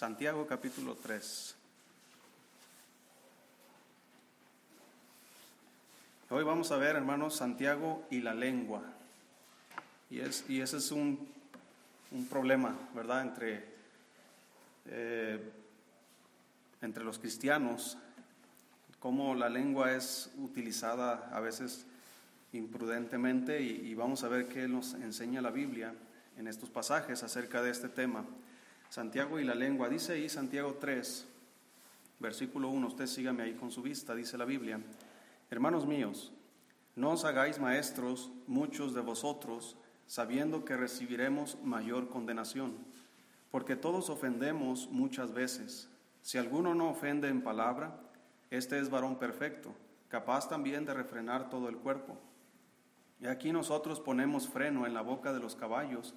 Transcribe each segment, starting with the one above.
Santiago capítulo 3. Hoy vamos a ver, hermanos, Santiago y la lengua. Y, es, y ese es un, un problema, ¿verdad?, entre, eh, entre los cristianos, cómo la lengua es utilizada a veces imprudentemente y, y vamos a ver qué nos enseña la Biblia en estos pasajes acerca de este tema. Santiago y la lengua. Dice ahí Santiago 3, versículo 1, usted sígame ahí con su vista, dice la Biblia. Hermanos míos, no os hagáis maestros muchos de vosotros, sabiendo que recibiremos mayor condenación, porque todos ofendemos muchas veces. Si alguno no ofende en palabra, este es varón perfecto, capaz también de refrenar todo el cuerpo. Y aquí nosotros ponemos freno en la boca de los caballos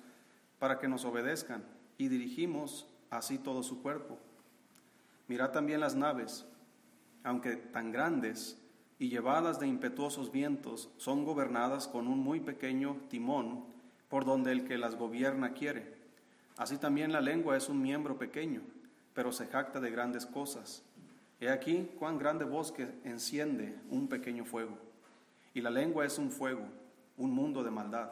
para que nos obedezcan, y dirigimos así todo su cuerpo. Mirad también las naves, aunque tan grandes, y llevadas de impetuosos vientos, son gobernadas con un muy pequeño timón por donde el que las gobierna quiere. Así también la lengua es un miembro pequeño, pero se jacta de grandes cosas. He aquí cuán grande bosque enciende un pequeño fuego. Y la lengua es un fuego, un mundo de maldad.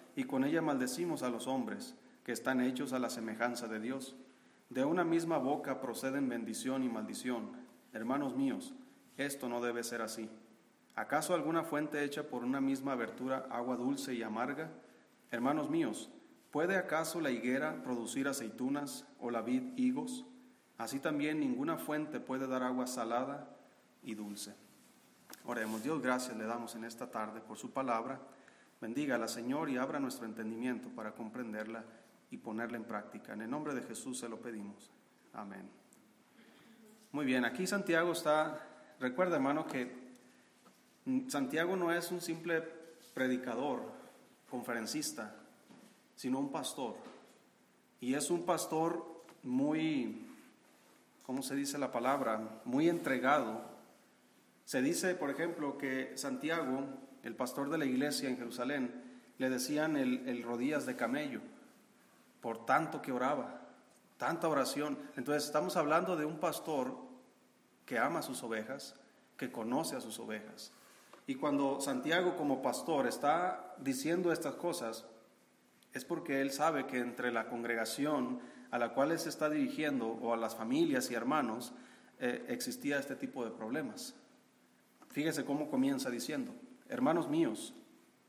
y con ella maldecimos a los hombres, que están hechos a la semejanza de Dios. De una misma boca proceden bendición y maldición. Hermanos míos, esto no debe ser así. ¿Acaso alguna fuente hecha por una misma abertura agua dulce y amarga? Hermanos míos, ¿puede acaso la higuera producir aceitunas o la vid higos? Así también ninguna fuente puede dar agua salada y dulce. Oremos, Dios, gracias le damos en esta tarde por su palabra. Bendígala, Señor, y abra nuestro entendimiento para comprenderla y ponerla en práctica. En el nombre de Jesús se lo pedimos. Amén. Muy bien, aquí Santiago está, recuerda hermano que Santiago no es un simple predicador, conferencista, sino un pastor. Y es un pastor muy, ¿cómo se dice la palabra? Muy entregado. Se dice, por ejemplo, que Santiago, el pastor de la iglesia en Jerusalén, le decían el, el rodillas de camello, por tanto que oraba, tanta oración. Entonces estamos hablando de un pastor que ama a sus ovejas, que conoce a sus ovejas. Y cuando Santiago como pastor está diciendo estas cosas, es porque él sabe que entre la congregación a la cual se está dirigiendo o a las familias y hermanos eh, existía este tipo de problemas. Fíjese cómo comienza diciendo, hermanos míos,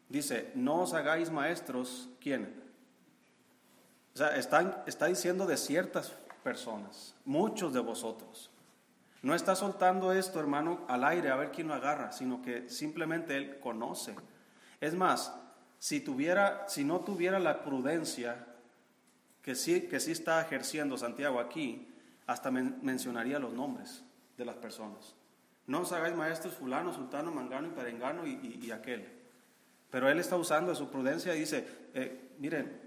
dice, no os hagáis maestros, ¿quién? O sea, está, está diciendo de ciertas personas, muchos de vosotros. No está soltando esto, hermano, al aire a ver quién lo agarra, sino que simplemente él conoce. Es más, si tuviera, si no tuviera la prudencia que sí, que sí está ejerciendo Santiago aquí, hasta mencionaría los nombres de las personas. No os hagáis maestros fulano, sultano, mangano y perengano y, aquel. Pero él está usando su prudencia y dice, eh, miren,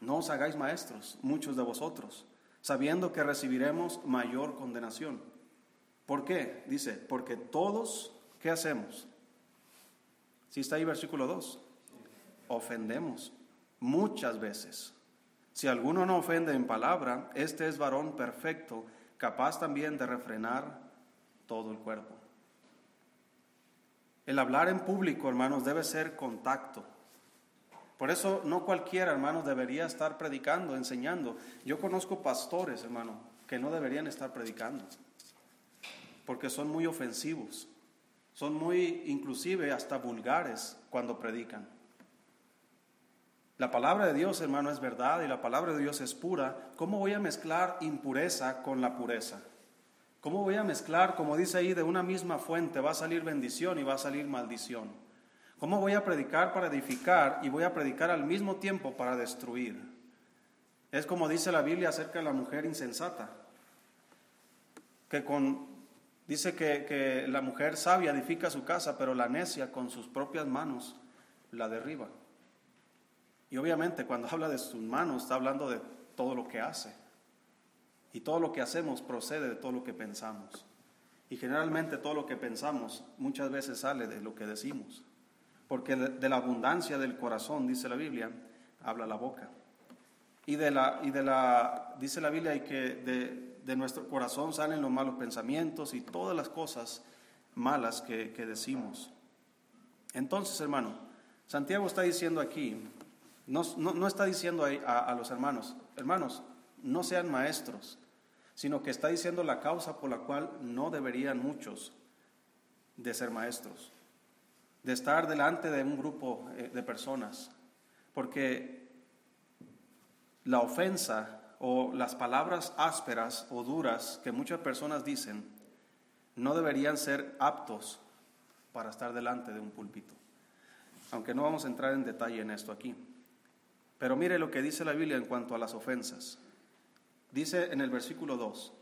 no os hagáis maestros, muchos de vosotros, sabiendo que recibiremos mayor condenación. ¿Por qué? Dice, porque todos, ¿qué hacemos? Si está ahí versículo 2, ofendemos muchas veces. Si alguno no ofende en palabra, este es varón perfecto, capaz también de refrenar todo el cuerpo. El hablar en público, hermanos, debe ser contacto. Por eso no cualquiera, hermanos, debería estar predicando, enseñando. Yo conozco pastores, hermano, que no deberían estar predicando porque son muy ofensivos, son muy inclusive hasta vulgares cuando predican. La palabra de Dios, hermano, es verdad y la palabra de Dios es pura. ¿Cómo voy a mezclar impureza con la pureza? ¿Cómo voy a mezclar, como dice ahí, de una misma fuente va a salir bendición y va a salir maldición? ¿Cómo voy a predicar para edificar y voy a predicar al mismo tiempo para destruir? Es como dice la Biblia acerca de la mujer insensata. que con, dice que, que la mujer sabia edifica su casa, pero la necia con sus propias manos la derriba. Y obviamente cuando habla de sus manos está hablando de todo lo que hace. Y todo lo que hacemos procede de todo lo que pensamos. Y generalmente todo lo que pensamos muchas veces sale de lo que decimos. Porque de la abundancia del corazón, dice la Biblia, habla la boca. Y de la, y de la dice la Biblia, y que de, de nuestro corazón salen los malos pensamientos y todas las cosas malas que, que decimos. Entonces, hermano, Santiago está diciendo aquí, no, no, no está diciendo a, a los hermanos, hermanos, no sean maestros, sino que está diciendo la causa por la cual no deberían muchos de ser maestros, de estar delante de un grupo eh, de personas, porque la ofensa o las palabras ásperas o duras que muchas personas dicen no deberían ser aptos para estar delante de un púlpito. Aunque no vamos a entrar en detalle en esto aquí. Pero mire lo que dice la Biblia en cuanto a las ofensas. Dice en el versículo 2,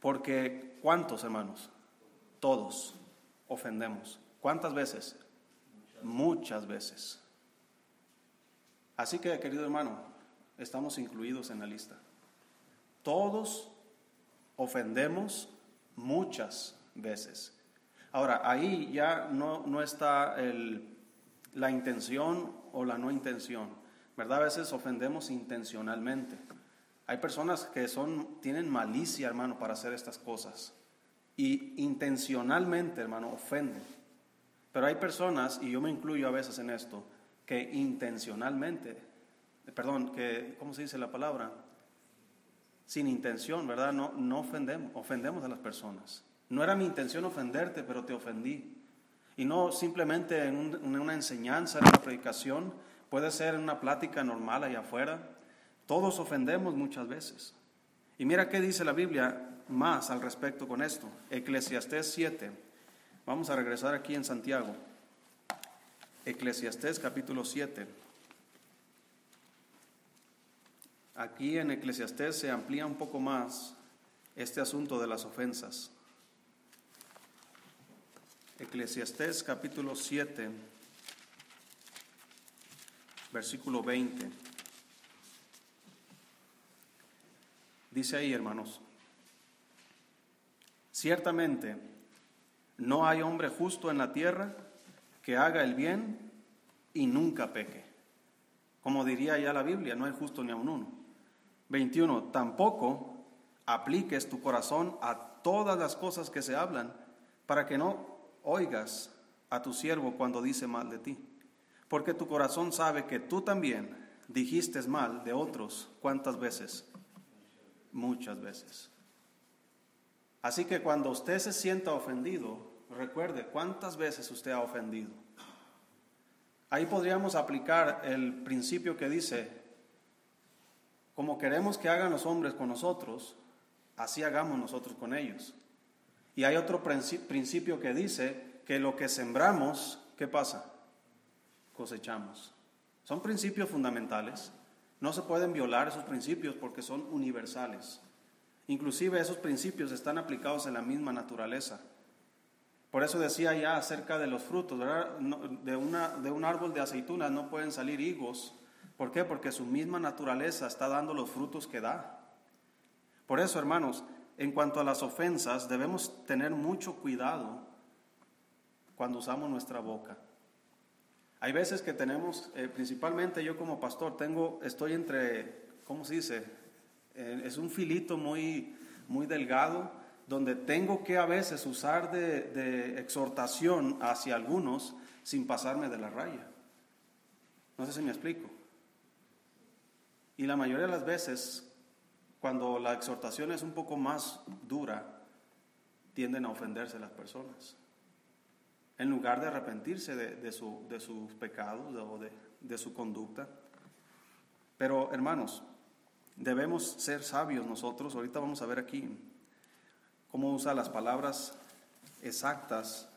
porque ¿cuántos hermanos? Todos ofendemos. ¿Cuántas veces? Muchas veces. Así que, querido hermano, estamos incluidos en la lista. Todos ofendemos muchas veces. Ahora, ahí ya no, no está el, la intención o la no intención, ¿verdad? A veces ofendemos intencionalmente. Hay personas que son, tienen malicia, hermano, para hacer estas cosas. Y intencionalmente, hermano, ofenden. Pero hay personas, y yo me incluyo a veces en esto, que intencionalmente, perdón, que, ¿cómo se dice la palabra? Sin intención, ¿verdad? No, no ofendemos, ofendemos a las personas. No era mi intención ofenderte, pero te ofendí. Y no simplemente en, en una enseñanza, en una predicación, puede ser en una plática normal allá afuera, todos ofendemos muchas veces. Y mira qué dice la Biblia más al respecto con esto. Eclesiastés 7. Vamos a regresar aquí en Santiago. Eclesiastés capítulo 7. Aquí en Eclesiastés se amplía un poco más este asunto de las ofensas. Eclesiastés capítulo 7, versículo 20. Dice ahí, hermanos, ciertamente no hay hombre justo en la tierra que haga el bien y nunca peque. Como diría ya la Biblia, no hay justo ni a un uno. 21. Tampoco apliques tu corazón a todas las cosas que se hablan para que no oigas a tu siervo cuando dice mal de ti. Porque tu corazón sabe que tú también dijiste mal de otros cuántas veces muchas veces. Así que cuando usted se sienta ofendido, recuerde cuántas veces usted ha ofendido. Ahí podríamos aplicar el principio que dice, como queremos que hagan los hombres con nosotros, así hagamos nosotros con ellos. Y hay otro principio que dice que lo que sembramos, ¿qué pasa? Cosechamos. Son principios fundamentales. No se pueden violar esos principios porque son universales. Inclusive esos principios están aplicados en la misma naturaleza. Por eso decía ya acerca de los frutos, de, de un árbol de aceitunas no pueden salir higos. ¿Por qué? Porque su misma naturaleza está dando los frutos que da. Por eso, hermanos, en cuanto a las ofensas, debemos tener mucho cuidado cuando usamos nuestra boca. Hay veces que tenemos, eh, principalmente yo como pastor, tengo, estoy entre, ¿cómo se dice? Eh, es un filito muy, muy delgado donde tengo que a veces usar de, de, exhortación hacia algunos sin pasarme de la raya. No sé si me explico. Y la mayoría de las veces, cuando la exhortación es un poco más dura, tienden a ofenderse las personas en lugar de arrepentirse de, su, de sus pecados o de, de su conducta. Pero hermanos, debemos ser sabios nosotros. Ahorita vamos a ver aquí cómo usa las palabras exactas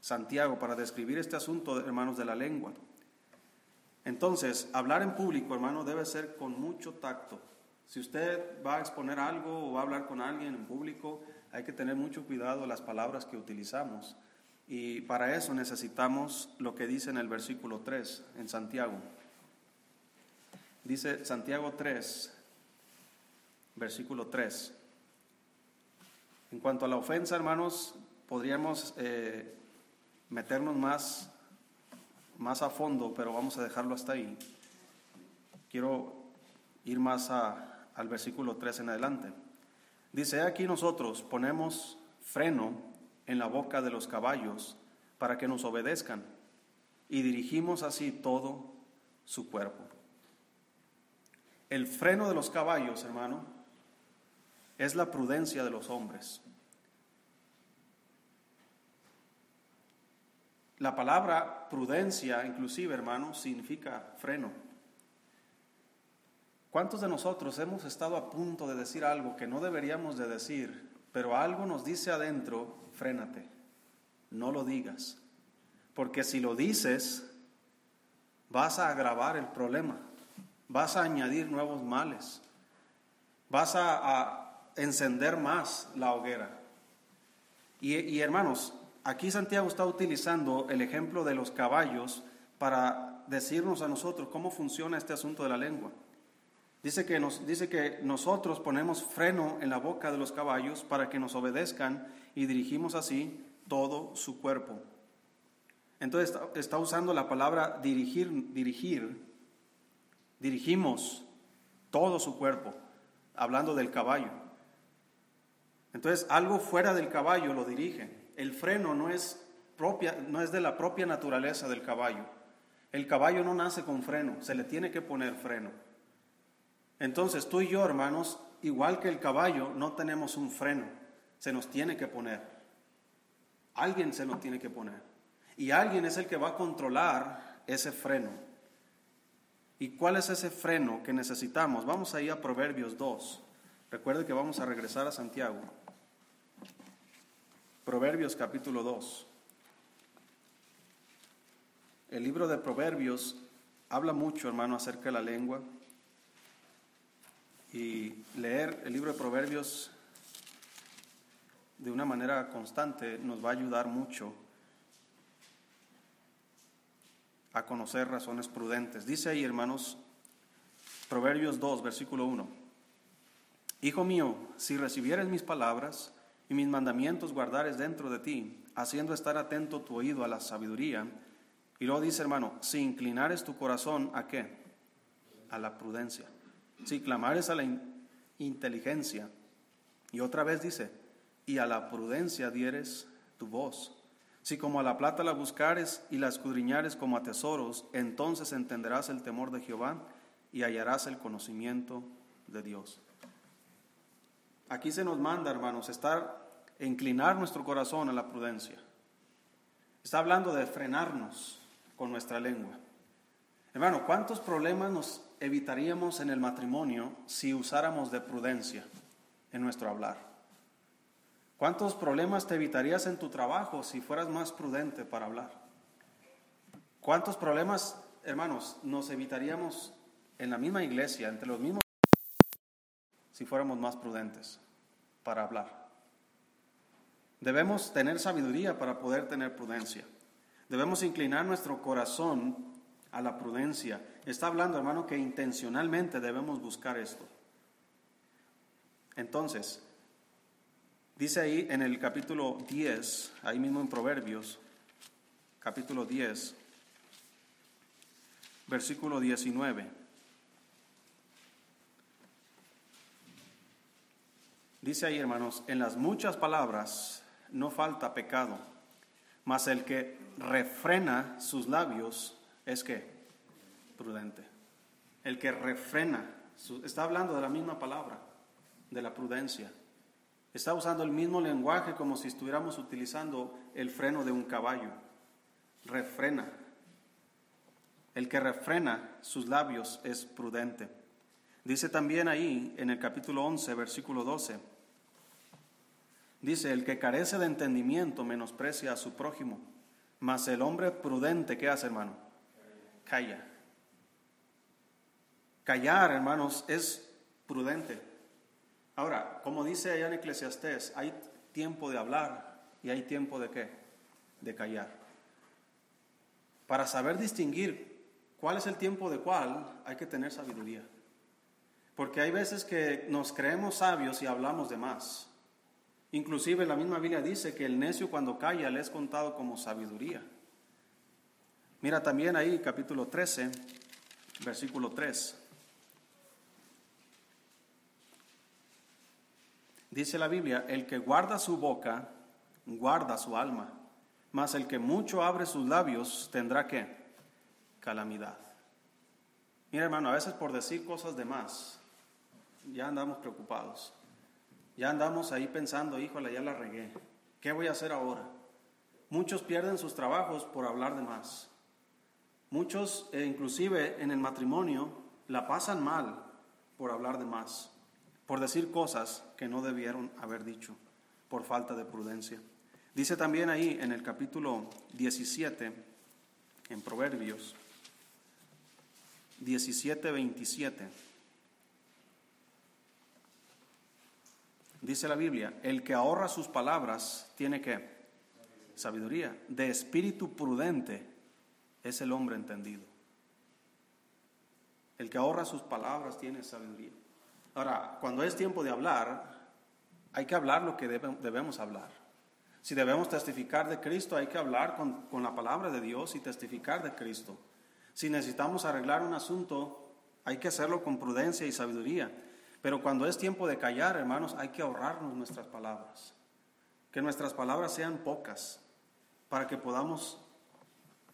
Santiago para describir este asunto, hermanos, de la lengua. Entonces, hablar en público, hermano, debe ser con mucho tacto, Si usted va a exponer algo o va a hablar con alguien en público, hay que tener mucho cuidado las palabras que utilizamos. Y para eso necesitamos lo que dice en el versículo 3 en Santiago. Dice Santiago 3, versículo 3. En cuanto a la ofensa, hermanos, podríamos eh, meternos más, más a fondo, pero vamos a dejarlo hasta ahí. Quiero ir más al versículo 3 en adelante. Dice, aquí nosotros ponemos freno en la boca de los caballos para que nos obedezcan y dirigimos así todo su cuerpo. El freno de los caballos, hermano, es la prudencia de los hombres. La palabra prudencia, inclusive, hermano, significa freno. ¿Cuántos de nosotros hemos estado a punto de decir algo que no deberíamos de decir, pero algo nos dice adentro, frénate, no lo digas? Porque si lo dices, vas a agravar el problema, vas a añadir nuevos males, vas a, encender más la hoguera. y hermanos, Aquí Santiago está utilizando el ejemplo de los caballos para decirnos a nosotros cómo funciona este asunto de la lengua. Dice que, nos, dice que nosotros ponemos freno en la boca de los caballos para que nos obedezcan y dirigimos así todo su cuerpo. Entonces está, está usando la palabra dirigir, dirigir, dirigimos todo su cuerpo, hablando del caballo. Entonces algo fuera del caballo lo dirige el freno no es, propia, no es de la propia naturaleza del caballo. El caballo no nace con freno, se le tiene que poner freno. Entonces tú y yo, hermanos, igual que el caballo, no tenemos un freno, se nos tiene que poner. Alguien se nos tiene que poner. Y alguien es el que va a controlar ese freno. ¿Y cuál es ese freno que necesitamos? Vamos ahí a Proverbios 2. Recuerde que vamos a regresar a Santiago. Proverbios capítulo 2. El libro de Proverbios habla mucho, hermano, acerca de la lengua. Y leer el libro de Proverbios de una manera constante nos va a ayudar mucho a conocer razones prudentes. Dice ahí, hermanos, Proverbios 2, versículo 1. Hijo mío, si recibieres mis palabras y mis mandamientos guardares dentro de ti, haciendo estar atento tu oído a la sabiduría. Y luego dice, hermano, si inclinares tu corazón a qué? A la prudencia. Si clamares a la inteligencia. Y otra vez dice, y a la prudencia dieres tu voz. Si como a la plata la buscares y la escudriñares como a tesoros, entonces entenderás el temor de Jehová y hallarás el conocimiento de Dios. Aquí se nos manda, hermanos, estar, inclinar nuestro corazón a la prudencia. Está hablando de frenarnos con nuestra lengua. Hermano, ¿cuántos problemas nos evitaríamos en el matrimonio si usáramos de prudencia en nuestro hablar? ¿Cuántos problemas te evitarías en tu trabajo si fueras más prudente para hablar? ¿Cuántos problemas, hermanos, nos evitaríamos en la misma iglesia, entre los mismos si fuéramos más prudentes para hablar. Debemos tener sabiduría para poder tener prudencia. Debemos inclinar nuestro corazón a la prudencia. Está hablando, hermano, que intencionalmente debemos buscar esto. Entonces, dice ahí en el capítulo 10, ahí mismo en Proverbios, capítulo 10, versículo 19. Dice ahí, hermanos, en las muchas palabras no falta pecado, mas el que refrena sus labios es que prudente. El que refrena, está hablando de la misma palabra, de la prudencia. Está usando el mismo lenguaje como si estuviéramos utilizando el freno de un caballo. Refrena. El que refrena sus labios es prudente. Dice también ahí en el capítulo 11, versículo 12 Dice, el que carece de entendimiento menosprecia a su prójimo, mas el hombre prudente, ¿qué hace, hermano? Calla. Callar, hermanos, es prudente. Ahora, como dice allá en Eclesiastés, hay tiempo de hablar y hay tiempo de qué? De callar. Para saber distinguir cuál es el tiempo de cuál, hay que tener sabiduría. Porque hay veces que nos creemos sabios y hablamos de más. Inclusive la misma Biblia dice que el necio cuando calla le es contado como sabiduría. Mira también ahí capítulo 13, versículo 3. Dice la Biblia, el que guarda su boca, guarda su alma, mas el que mucho abre sus labios tendrá que calamidad. Mira hermano, a veces por decir cosas de más, ya andamos preocupados. Ya andamos ahí pensando, híjole, ya la regué. ¿Qué voy a hacer ahora? Muchos pierden sus trabajos por hablar de más. Muchos, eh, inclusive en el matrimonio, la pasan mal por hablar de más, por decir cosas que no debieron haber dicho, por falta de prudencia. Dice también ahí en el capítulo 17, en Proverbios, 17, 27. Dice la Biblia, el que ahorra sus palabras tiene que sabiduría. De espíritu prudente es el hombre entendido. El que ahorra sus palabras tiene sabiduría. Ahora, cuando es tiempo de hablar, hay que hablar lo que debemos hablar. Si debemos testificar de Cristo, hay que hablar con, con la palabra de Dios y testificar de Cristo. Si necesitamos arreglar un asunto, hay que hacerlo con prudencia y sabiduría. Pero cuando es tiempo de callar, hermanos, hay que ahorrarnos nuestras palabras. Que nuestras palabras sean pocas para que podamos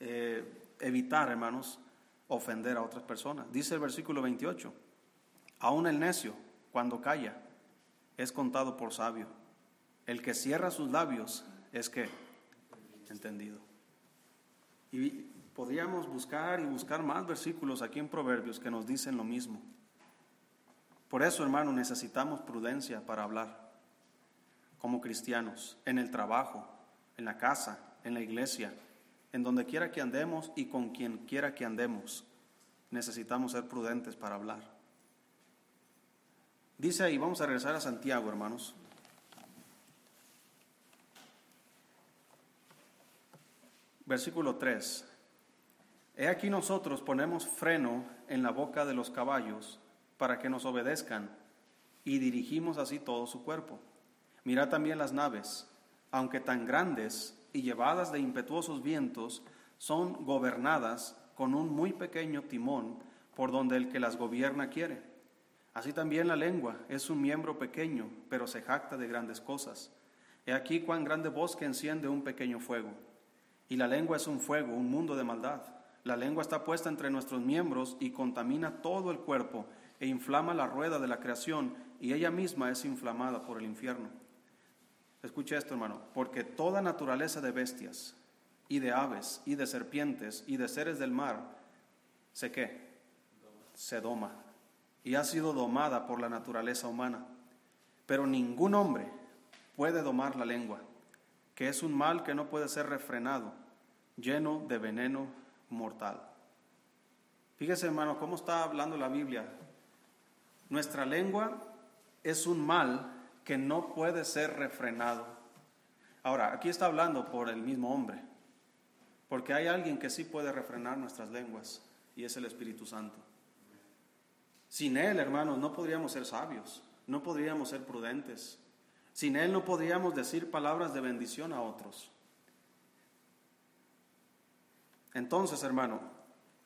eh, evitar, hermanos, ofender a otras personas. Dice el versículo 28, aún el necio, cuando calla, es contado por sabio. El que cierra sus labios es que entendido. Y podríamos buscar y buscar más versículos aquí en Proverbios que nos dicen lo mismo. Por eso, hermano, necesitamos prudencia para hablar como cristianos, en el trabajo, en la casa, en la iglesia, en donde quiera que andemos y con quien quiera que andemos. Necesitamos ser prudentes para hablar. Dice ahí, vamos a regresar a Santiago, hermanos. Versículo 3. He aquí nosotros ponemos freno en la boca de los caballos para que nos obedezcan y dirigimos así todo su cuerpo. Mira también las naves, aunque tan grandes y llevadas de impetuosos vientos, son gobernadas con un muy pequeño timón por donde el que las gobierna quiere. Así también la lengua es un miembro pequeño, pero se jacta de grandes cosas. He aquí cuán grande bosque enciende un pequeño fuego. Y la lengua es un fuego, un mundo de maldad. La lengua está puesta entre nuestros miembros y contamina todo el cuerpo e inflama la rueda de la creación y ella misma es inflamada por el infierno. Escucha esto, hermano, porque toda naturaleza de bestias y de aves y de serpientes y de seres del mar se qué? Se doma y ha sido domada por la naturaleza humana. Pero ningún hombre puede domar la lengua, que es un mal que no puede ser refrenado, lleno de veneno mortal. Fíjese, hermano, cómo está hablando la Biblia nuestra lengua es un mal que no puede ser refrenado. Ahora, aquí está hablando por el mismo hombre, porque hay alguien que sí puede refrenar nuestras lenguas y es el Espíritu Santo. Sin Él, hermanos, no podríamos ser sabios, no podríamos ser prudentes. Sin Él no podríamos decir palabras de bendición a otros. Entonces, hermano,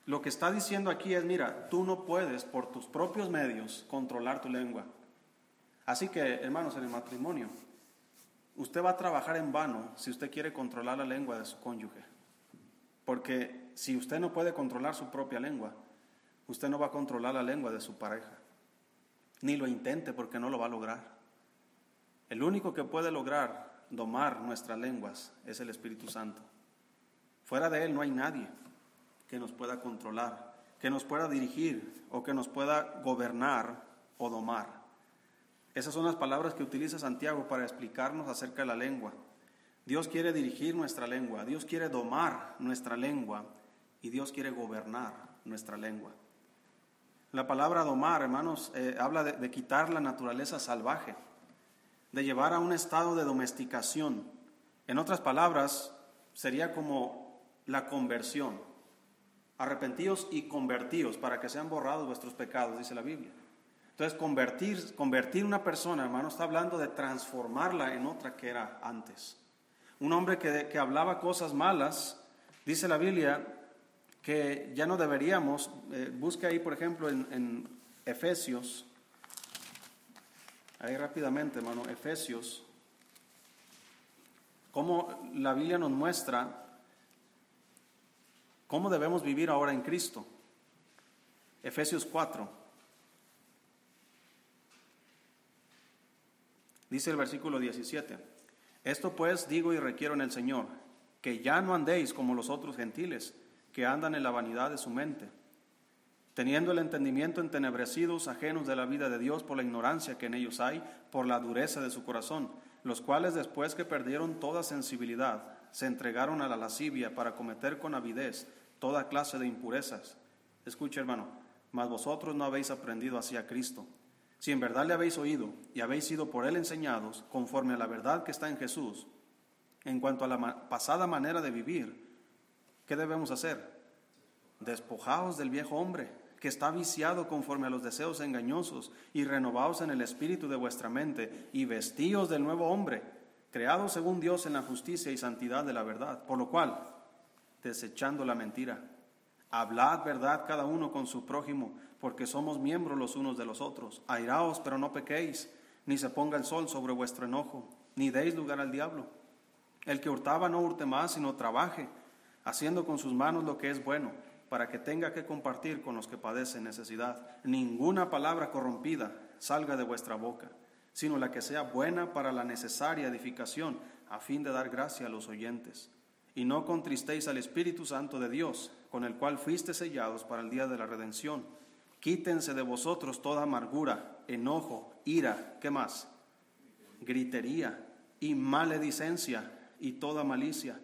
lo que está diciendo aquí es, mira, tú no puedes por tus propios medios controlar tu lengua. Así que, hermanos, en el matrimonio, usted va a trabajar en vano si usted quiere controlar la lengua de su cónyuge. Porque si usted no puede controlar su propia lengua, usted no va a controlar la lengua de su pareja. Ni lo intente porque no lo va a lograr. El único que puede lograr domar nuestras lenguas es el Espíritu Santo. Fuera de Él no hay nadie que nos pueda controlar, que nos pueda dirigir o que nos pueda gobernar o domar. Esas son las palabras que utiliza Santiago para explicarnos acerca de la lengua. Dios quiere dirigir nuestra lengua, Dios quiere domar nuestra lengua y Dios quiere gobernar nuestra lengua. La palabra domar, hermanos, eh, habla de, de quitar la naturaleza salvaje, de llevar a un estado de domesticación. En otras palabras, sería como la conversión. Arrepentíos y convertíos para que sean borrados vuestros pecados, dice la Biblia. Entonces, convertir, convertir una persona, hermano, está hablando de transformarla en otra que era antes. Un hombre que, que hablaba cosas malas, dice la Biblia, que ya no deberíamos, eh, busque ahí por ejemplo en, en Efesios, ahí rápidamente hermano, Efesios, cómo la Biblia nos muestra cómo debemos vivir ahora en Cristo. Efesios 4. Dice el versículo 17, esto pues digo y requiero en el Señor, que ya no andéis como los otros gentiles, que andan en la vanidad de su mente, teniendo el entendimiento entenebrecidos, ajenos de la vida de Dios por la ignorancia que en ellos hay, por la dureza de su corazón, los cuales después que perdieron toda sensibilidad, se entregaron a la lascivia para cometer con avidez toda clase de impurezas. Escucha, hermano, mas vosotros no habéis aprendido así a Cristo. Si en verdad le habéis oído y habéis sido por él enseñados, conforme a la verdad que está en Jesús, en cuanto a la pasada manera de vivir, ¿Qué debemos hacer? Despojaos del viejo hombre, que está viciado conforme a los deseos engañosos, y renovaos en el espíritu de vuestra mente, y vestíos del nuevo hombre, creado según Dios en la justicia y santidad de la verdad. Por lo cual, desechando la mentira, hablad verdad cada uno con su prójimo, porque somos miembros los unos de los otros. Airaos, pero no pequéis, ni se ponga el sol sobre vuestro enojo, ni deis lugar al diablo. El que hurtaba no hurte más, sino trabaje haciendo con sus manos lo que es bueno, para que tenga que compartir con los que padecen necesidad. Ninguna palabra corrompida salga de vuestra boca, sino la que sea buena para la necesaria edificación, a fin de dar gracia a los oyentes. Y no contristéis al Espíritu Santo de Dios, con el cual fuiste sellados para el día de la redención. Quítense de vosotros toda amargura, enojo, ira, ¿qué más? Gritería y maledicencia y toda malicia.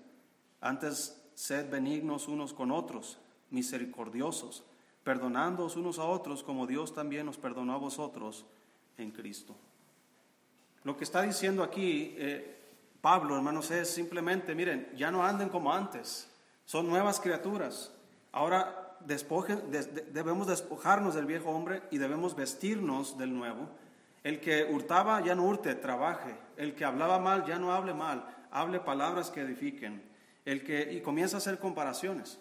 Antes sed benignos unos con otros, misericordiosos, perdonándoos unos a otros como Dios también nos perdonó a vosotros en Cristo. Lo que está diciendo aquí eh, Pablo, hermanos, es simplemente, miren, ya no anden como antes, son nuevas criaturas. Ahora debemos despojarnos del viejo hombre y debemos vestirnos del nuevo. El que hurtaba ya no hurte, trabaje. El que hablaba mal ya no hable mal, hable palabras que edifiquen el que, y comienza a hacer comparaciones.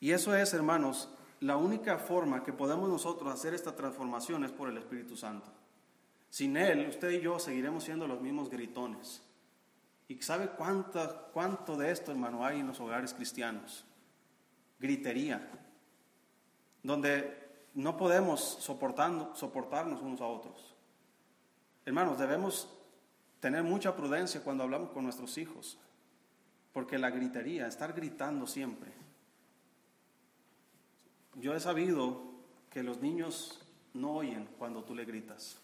Y eso es, hermanos, la única forma que podemos nosotros hacer esta transformación es por el Espíritu Santo. Sin Él, usted y yo seguiremos siendo los mismos gritones. ¿Y sabe cuánto, cuánto de esto, hermano, hay en los hogares cristianos? Gritería, donde no podemos soportarnos unos a otros. Hermanos, debemos tener mucha prudencia cuando hablamos con nuestros hijos. Porque la gritería, estar gritando siempre. Yo he sabido que los niños no oyen cuando tú le gritas.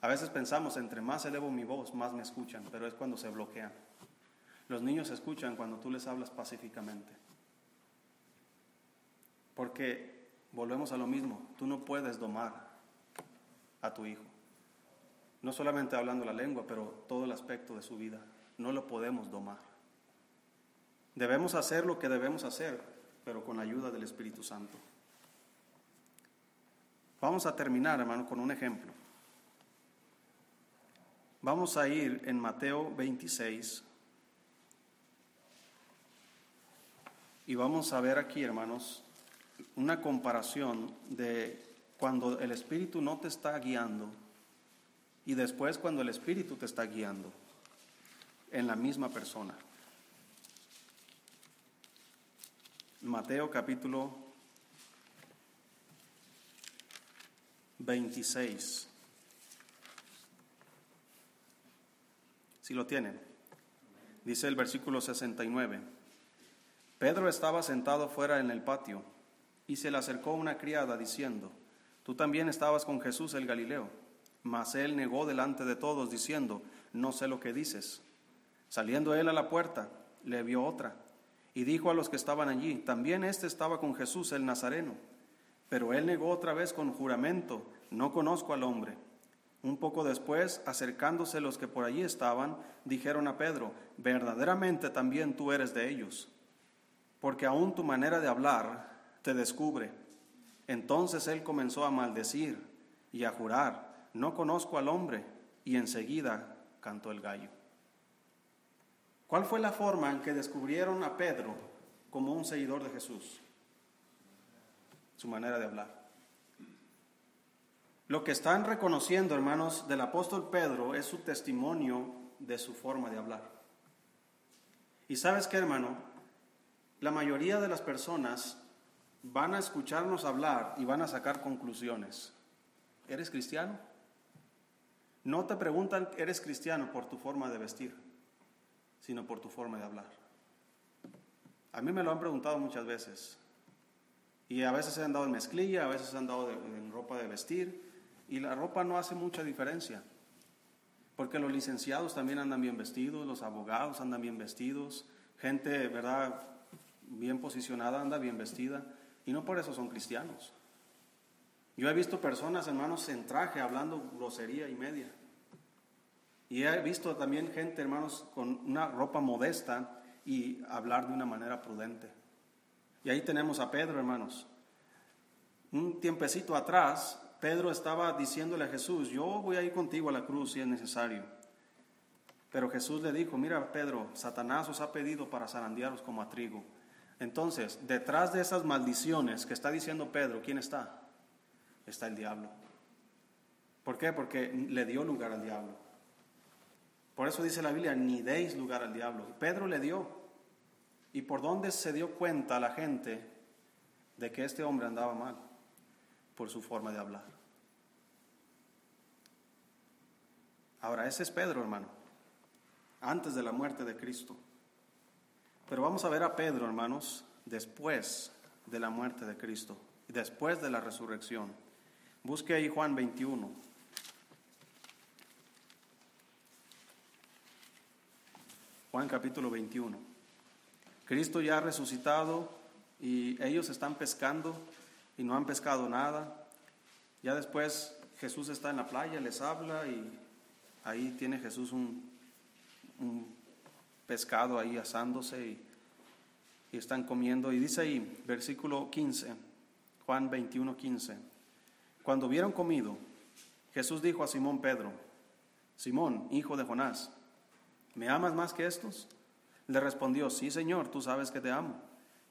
A veces pensamos, entre más elevo mi voz, más me escuchan, pero es cuando se bloquean. Los niños escuchan cuando tú les hablas pacíficamente. Porque volvemos a lo mismo, tú no puedes domar a tu hijo. No solamente hablando la lengua, pero todo el aspecto de su vida. No lo podemos domar. Debemos hacer lo que debemos hacer, pero con la ayuda del Espíritu Santo. Vamos a terminar, hermano, con un ejemplo. Vamos a ir en Mateo 26 y vamos a ver aquí, hermanos, una comparación de cuando el Espíritu no te está guiando y después cuando el Espíritu te está guiando en la misma persona. Mateo capítulo 26. Si lo tienen. Dice el versículo 69. Pedro estaba sentado fuera en el patio y se le acercó una criada diciendo, Tú también estabas con Jesús el Galileo. Mas él negó delante de todos diciendo, No sé lo que dices. Saliendo él a la puerta, le vio otra y dijo a los que estaban allí, también éste estaba con Jesús el Nazareno. Pero él negó otra vez con juramento, no conozco al hombre. Un poco después, acercándose los que por allí estaban, dijeron a Pedro, verdaderamente también tú eres de ellos, porque aún tu manera de hablar te descubre. Entonces él comenzó a maldecir y a jurar, no conozco al hombre, y enseguida cantó el gallo. ¿Cuál fue la forma en que descubrieron a Pedro como un seguidor de Jesús? Su manera de hablar. Lo que están reconociendo, hermanos, del apóstol Pedro es su testimonio de su forma de hablar. Y sabes qué, hermano, la mayoría de las personas van a escucharnos hablar y van a sacar conclusiones. ¿Eres cristiano? No te preguntan, ¿eres cristiano por tu forma de vestir? sino por tu forma de hablar. A mí me lo han preguntado muchas veces. Y a veces se han dado en mezclilla, a veces se han dado en ropa de vestir. Y la ropa no hace mucha diferencia. Porque los licenciados también andan bien vestidos, los abogados andan bien vestidos, gente, ¿verdad?, bien posicionada anda bien vestida. Y no por eso son cristianos. Yo he visto personas, hermanos, en traje hablando grosería y media. Y he visto también gente, hermanos, con una ropa modesta y hablar de una manera prudente. Y ahí tenemos a Pedro, hermanos. Un tiempecito atrás, Pedro estaba diciéndole a Jesús, yo voy a ir contigo a la cruz si es necesario. Pero Jesús le dijo, mira Pedro, Satanás os ha pedido para zarandearos como a trigo. Entonces, detrás de esas maldiciones que está diciendo Pedro, ¿quién está? Está el diablo. ¿Por qué? Porque le dio lugar al diablo. Por eso dice la Biblia, ni deis lugar al diablo. Pedro le dio. ¿Y por dónde se dio cuenta la gente de que este hombre andaba mal? Por su forma de hablar. Ahora, ese es Pedro, hermano, antes de la muerte de Cristo. Pero vamos a ver a Pedro, hermanos, después de la muerte de Cristo, después de la resurrección. Busque ahí Juan 21. Juan capítulo 21. Cristo ya ha resucitado y ellos están pescando y no han pescado nada. Ya después Jesús está en la playa, les habla y ahí tiene Jesús un, pescado ahí asándose y, están comiendo. Y dice ahí, versículo 15, Juan 21, 15. Cuando hubieron comido, Jesús dijo a Simón Pedro, Simón, hijo de Jonás, ¿me amas más que estos? Le respondió, sí, Señor, tú sabes que te amo.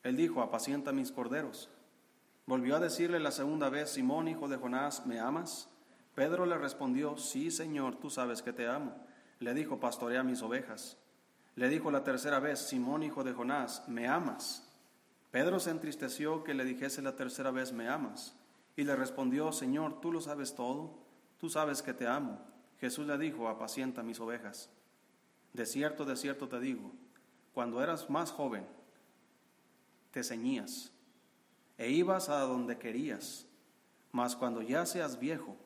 Él dijo, apacienta mis corderos. Volvió a decirle la segunda vez, Simón, hijo de Jonás, ¿me amas? Pedro le respondió, sí, Señor, tú sabes que te amo. Le dijo, pastorea mis ovejas. Le dijo la tercera vez, Simón, hijo de Jonás, ¿me amas? Pedro se entristeció que le dijese la tercera vez, ¿me amas? Y le respondió, Señor, tú lo sabes todo, tú sabes que te amo. Jesús le dijo, apacienta mis ovejas. De cierto, de cierto te digo, cuando eras más joven, te ceñías e ibas a donde querías, mas cuando ya seas viejo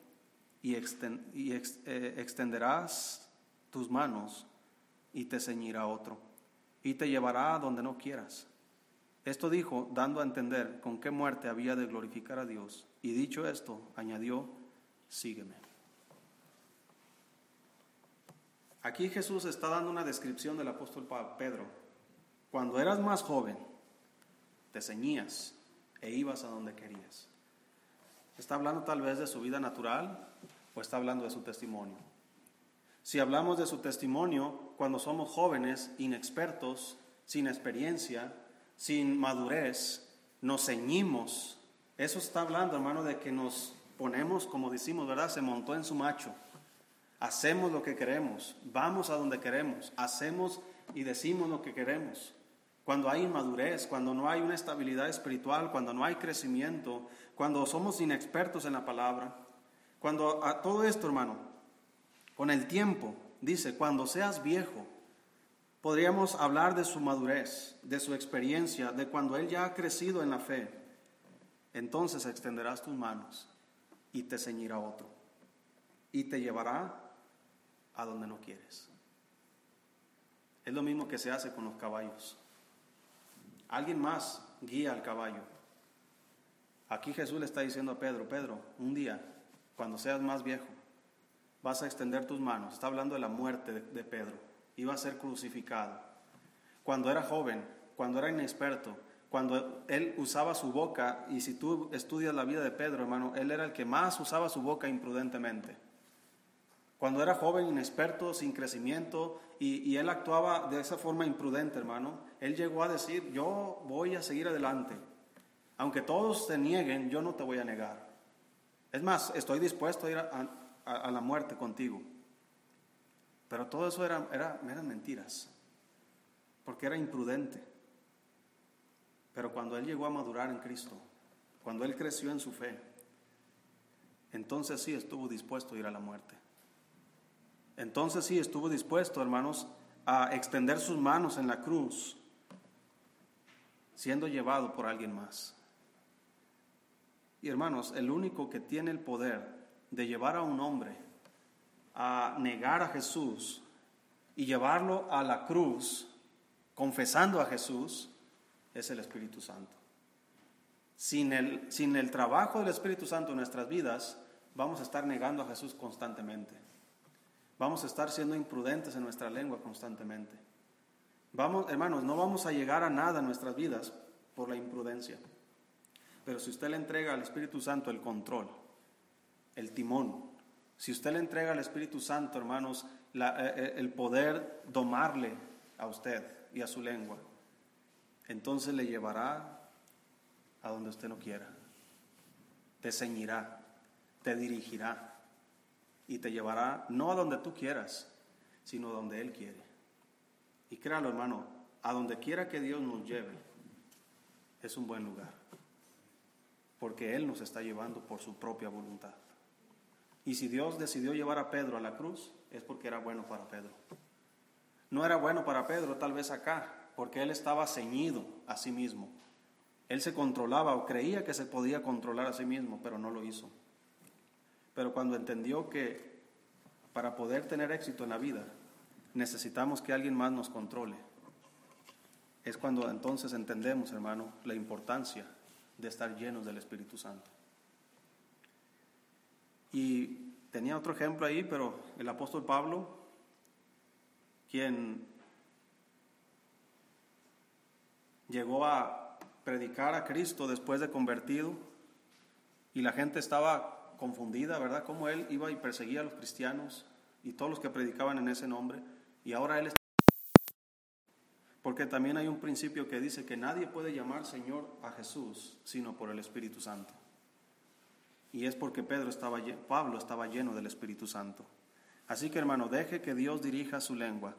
y, eh, extenderás tus manos y te ceñirá otro y te llevará a donde no quieras. Esto dijo, dando a entender con qué muerte había de glorificar a Dios. Y dicho esto, añadió, sígueme. Aquí Jesús está dando una descripción del apóstol Pedro. Cuando eras más joven, te ceñías e ibas a donde querías. ¿Está hablando tal vez de su vida natural o está hablando de su testimonio? Si hablamos de su testimonio, cuando somos jóvenes, inexpertos, sin experiencia, sin madurez, nos ceñimos. Eso está hablando, hermano, de que nos ponemos, como decimos, ¿verdad? Se montó en su macho hacemos lo que queremos, vamos a donde queremos, hacemos y decimos lo que queremos. Cuando hay inmadurez, cuando no hay una estabilidad espiritual, cuando no hay crecimiento, cuando somos inexpertos en la palabra, cuando a todo esto, hermano, con el tiempo, dice, cuando seas viejo, podríamos hablar de su madurez, de su experiencia, de cuando él ya ha crecido en la fe. Entonces extenderás tus manos y te ceñirá otro y te llevará a donde no quieres. Es lo mismo que se hace con los caballos. Alguien más guía al caballo. Aquí Jesús le está diciendo a Pedro, Pedro, un día, cuando seas más viejo, vas a extender tus manos. Está hablando de la muerte de, Pedro. Iba a ser crucificado. Cuando era joven, cuando era inexperto, cuando él usaba su boca, y si tú estudias la vida de Pedro, hermano, él era el que más usaba su boca imprudentemente. Cuando era joven, inexperto, sin crecimiento, y, y, él actuaba de esa forma imprudente, hermano, él llegó a decir, yo voy a seguir adelante. Aunque todos te nieguen, yo no te voy a negar. Es más, estoy dispuesto a ir a, a, la muerte contigo. Pero todo eso era, era, eran mentiras, porque era imprudente. Pero cuando él llegó a madurar en Cristo, cuando él creció en su fe, entonces sí estuvo dispuesto a ir a la muerte. Entonces sí estuvo dispuesto, hermanos, a extender sus manos en la cruz, siendo llevado por alguien más. Y hermanos, el único que tiene el poder de llevar a un hombre a negar a Jesús y llevarlo a la cruz, confesando a Jesús, es el Espíritu Santo. Sin el, sin el trabajo del Espíritu Santo en nuestras vidas, vamos a estar negando a Jesús constantemente. Vamos a estar siendo imprudentes en nuestra lengua constantemente. Vamos, hermanos, no vamos a llegar a nada en nuestras vidas por la imprudencia. Pero si usted le entrega al Espíritu Santo el control, el timón, si usted le entrega al Espíritu Santo, hermanos, la, eh, el poder domarle a usted y a su lengua, entonces le llevará a donde usted no quiera. Te ceñirá, te dirigirá y te llevará no a donde tú quieras, sino a donde Él quiere. Y créalo, hermano, a donde quiera que Dios nos lleve, es un buen lugar, porque Él nos está llevando por su propia voluntad. Y si Dios decidió llevar a Pedro a la cruz, es porque era bueno para Pedro. No era bueno para Pedro, tal vez acá, porque él estaba ceñido a sí mismo. Él se controlaba o creía que se podía controlar a sí mismo, pero no lo hizo. Pero cuando entendió que para poder tener éxito en la vida necesitamos que alguien más nos controle, es cuando entonces entendemos, hermano, la importancia de estar llenos del Espíritu Santo. Y tenía otro ejemplo ahí, pero el apóstol Pablo, quien llegó a predicar a Cristo después de convertido y la gente estaba confundida, ¿verdad? Cómo él iba y perseguía a los cristianos y todos los que predicaban en ese nombre y ahora él está... Porque también hay un principio que dice que nadie puede llamar Señor a Jesús sino por el Espíritu Santo. Y es porque Pedro estaba, Pablo estaba lleno del Espíritu Santo. Así que hermano, deje que Dios dirija su lengua,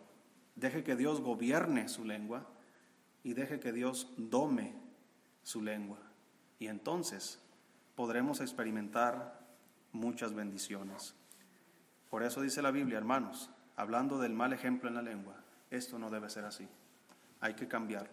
deje que Dios gobierne su lengua y deje que Dios dome su lengua. Y entonces podremos experimentar muchas bendiciones. Por eso dice la Biblia, hermanos, hablando del mal ejemplo en la lengua, esto no debe ser así. Hay que cambiarlo.